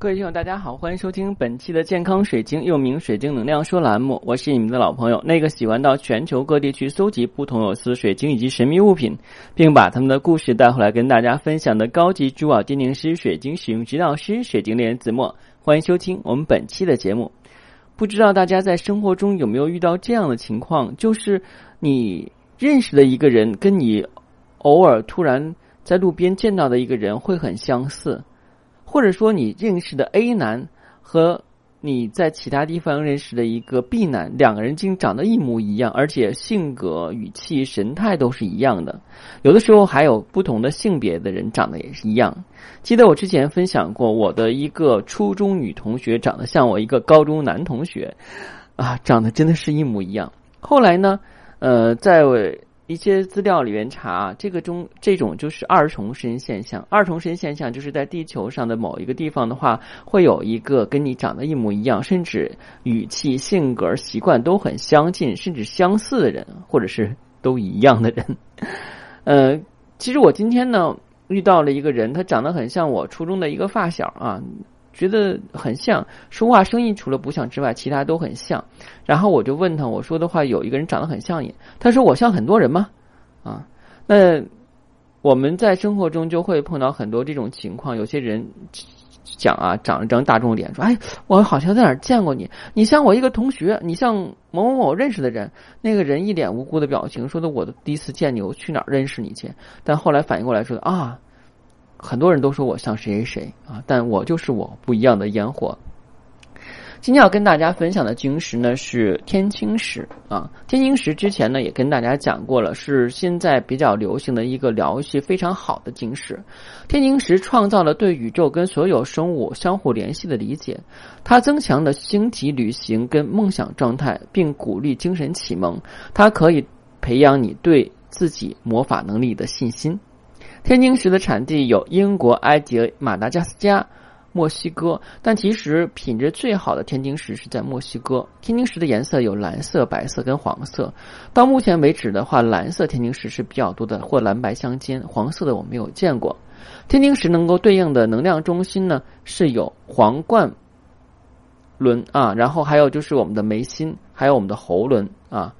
各位听友，大家好，欢迎收听本期的健康水晶，又名水晶能量说栏目。我是你们的老朋友，那个喜欢到全球各地去搜集不同有丝水晶以及神秘物品，并把他们的故事带回来跟大家分享的高级珠宝鉴定师、水晶使用指导师、水晶猎人子墨。欢迎收听我们本期的节目。不知道大家在生活中有没有遇到这样的情况，就是你认识的一个人，跟你偶尔突然在路边见到的一个人会很相似。或者说，你认识的 A 男和你在其他地方认识的一个 B 男，两个人竟长得一模一样，而且性格、语气、神态都是一样的。有的时候还有不同的性别的人长得也是一样。记得我之前分享过，我的一个初中女同学长得像我一个高中男同学，啊，长得真的是一模一样。后来呢，呃，在。一些资料里面查，这个中这种就是二重身现象。二重身现象就是在地球上的某一个地方的话，会有一个跟你长得一模一样，甚至语气、性格、习惯都很相近，甚至相似的人，或者是都一样的人。呃，其实我今天呢遇到了一个人，他长得很像我初中的一个发小啊。觉得很像，说话声音除了不像之外，其他都很像。然后我就问他，我说的话有一个人长得很像你，他说我像很多人吗？啊，那我们在生活中就会碰到很多这种情况。有些人讲啊，长一张大众脸，说哎，我好像在哪儿见过你，你像我一个同学，你像某某某认识的人。那个人一脸无辜的表情，说的我的第一次见你，我去哪儿认识你去？但后来反应过来说啊。很多人都说我像谁谁谁啊，但我就是我不一样的烟火。今天要跟大家分享的晶石呢是天青石啊，天青石之前呢也跟大家讲过了，是现在比较流行的一个疗愈非常好的晶石。天青石创造了对宇宙跟所有生物相互联系的理解，它增强了星体旅行跟梦想状态，并鼓励精神启蒙。它可以培养你对自己魔法能力的信心。天晶石的产地有英国、埃及、马达加斯加、墨西哥，但其实品质最好的天晶石是在墨西哥。天晶石的颜色有蓝色、白色跟黄色。到目前为止的话，蓝色天晶石是比较多的，或蓝白相间。黄色的我没有见过。天晶石能够对应的能量中心呢，是有皇冠轮啊，然后还有就是我们的眉心，还有我们的喉轮啊。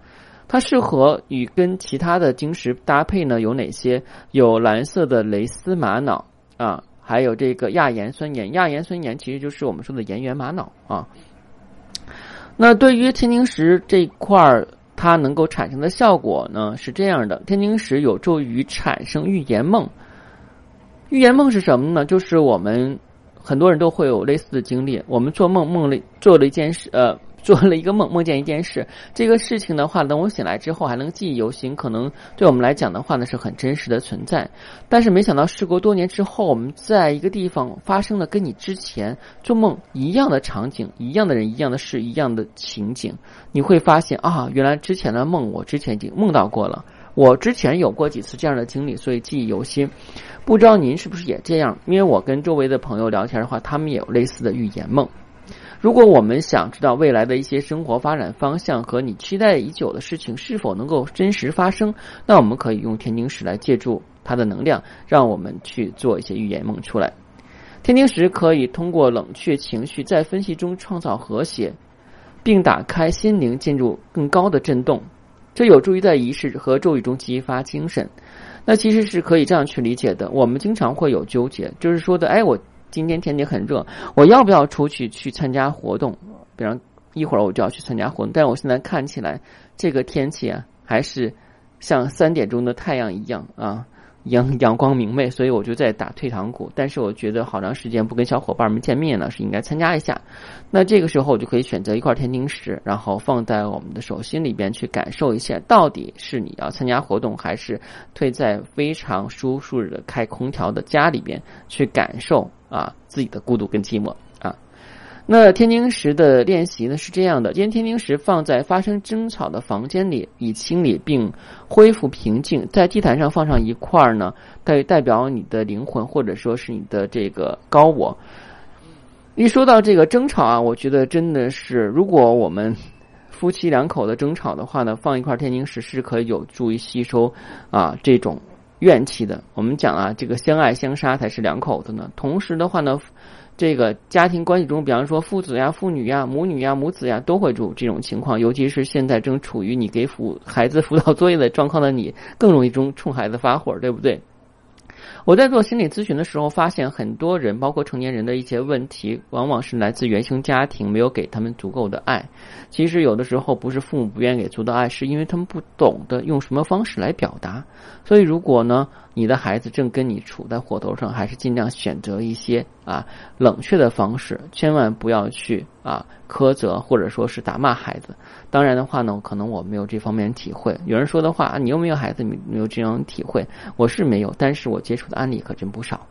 它适合与跟其他的晶石搭配呢？有哪些？有蓝色的蕾丝玛瑙啊，还有这个亚盐酸盐。亚盐酸盐其实就是我们说的盐源玛瑙啊。那对于天晶石这块儿，它能够产生的效果呢是这样的：天晶石有助于产生预言梦。预言梦是什么呢？就是我们很多人都会有类似的经历，我们做梦梦了做了一件事，呃。做了一个梦，梦见一件事。这个事情的话，等我醒来之后还能记忆犹新，可能对我们来讲的话呢是很真实的存在。但是没想到，事隔多年之后，我们在一个地方发生了跟你之前做梦一样的场景、一样的人、一样的事、一样的情景，你会发现啊，原来之前的梦我之前已经梦到过了，我之前有过几次这样的经历，所以记忆犹新。不知道您是不是也这样？因为我跟周围的朋友聊天的话，他们也有类似的预言梦。如果我们想知道未来的一些生活发展方向和你期待已久的事情是否能够真实发生，那我们可以用天晶石来借助它的能量，让我们去做一些预言梦出来。天晶石可以通过冷却情绪，在分析中创造和谐，并打开心灵，进入更高的震动。这有助于在仪式和咒语中激发精神。那其实是可以这样去理解的。我们经常会有纠结，就是说的，哎，我。今天天气很热，我要不要出去去参加活动？比方一会儿我就要去参加活动，但是我现在看起来这个天气啊，还是像三点钟的太阳一样啊，阳 阳光明媚，所以我就在打退堂鼓。但是我觉得好长时间不跟小伙伴们见面了，是应该参加一下。那这个时候我就可以选择一块天津石，然后放在我们的手心里边去感受一下，到底是你要参加活动，还是退在非常舒适的开空调的家里边去感受。啊，自己的孤独跟寂寞。那天津石的练习呢是这样的：将天津石放在发生争吵的房间里，以清理并恢复平静。在地毯上放上一块儿呢，代代表你的灵魂或者说是你的这个高我。一说到这个争吵啊，我觉得真的是，如果我们夫妻两口的争吵的话呢，放一块天津石是可以有助于吸收啊这种怨气的。我们讲啊，这个相爱相杀才是两口子呢。同时的话呢，这个家庭关系中，比方说父子呀、父女呀、母女呀、母子呀，都会有这种情况。尤其是现在正处于你给辅孩子辅导作业的状况的你，更容易中冲孩子发火，对不对？我在做心理咨询的时候，发现很多人，包括成年人的一些问题，往往是来自原生家庭没有给他们足够的爱。其实有的时候不是父母不愿意给足的爱，是因为他们不懂得用什么方式来表达。所以，如果呢，你的孩子正跟你处在火头上，还是尽量选择一些啊冷却的方式，千万不要去啊苛责或者说是打骂孩子。当然的话呢，可能我没有这方面体会。有人说的话啊，你又没有孩子，你没有这样体会，我是没有，但是我接触的案例可真不少。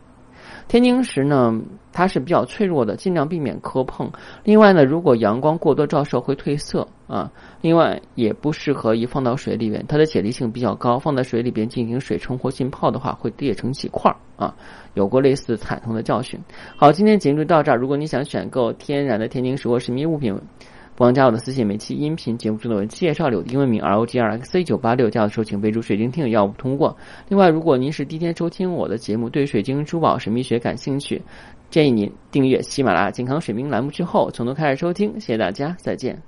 天津石呢，它是比较脆弱的，尽量避免磕碰。另外呢，如果阳光过多照射会褪色啊。另外也不适合一放到水里边，它的解离性比较高，放在水里边进行水冲或浸泡的话，会裂成几块儿啊。有过类似惨痛的教训。好，今天节目就到这儿。如果你想选购天然的天津石或神秘物品。不忘加我的私信，每期音频节目中的文介绍有英文名 R O G R X C 九八六，加的时候请备注“水晶听友”，要不通过。另外，如果您是第一天收听我的节目，对水晶珠宝神秘学感兴趣，建议您订阅喜马拉雅健康水晶栏目之后从头开始收听。谢谢大家，再见。